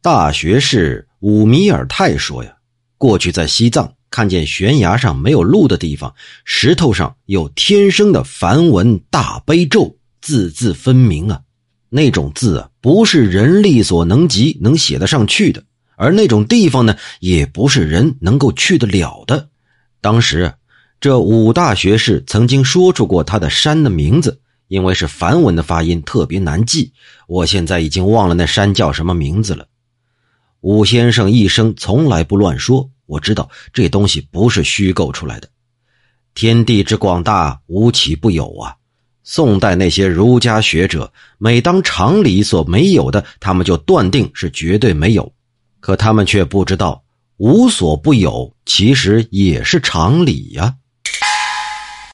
大学士武米尔泰说呀，过去在西藏看见悬崖上没有路的地方，石头上有天生的梵文大悲咒，字字分明啊。那种字啊，不是人力所能及能写得上去的，而那种地方呢，也不是人能够去得了的。当时，这武大学士曾经说出过他的山的名字。因为是梵文的发音特别难记，我现在已经忘了那山叫什么名字了。武先生一生从来不乱说，我知道这东西不是虚构出来的。天地之广大，无奇不有啊！宋代那些儒家学者，每当常理所没有的，他们就断定是绝对没有，可他们却不知道无所不有，其实也是常理呀。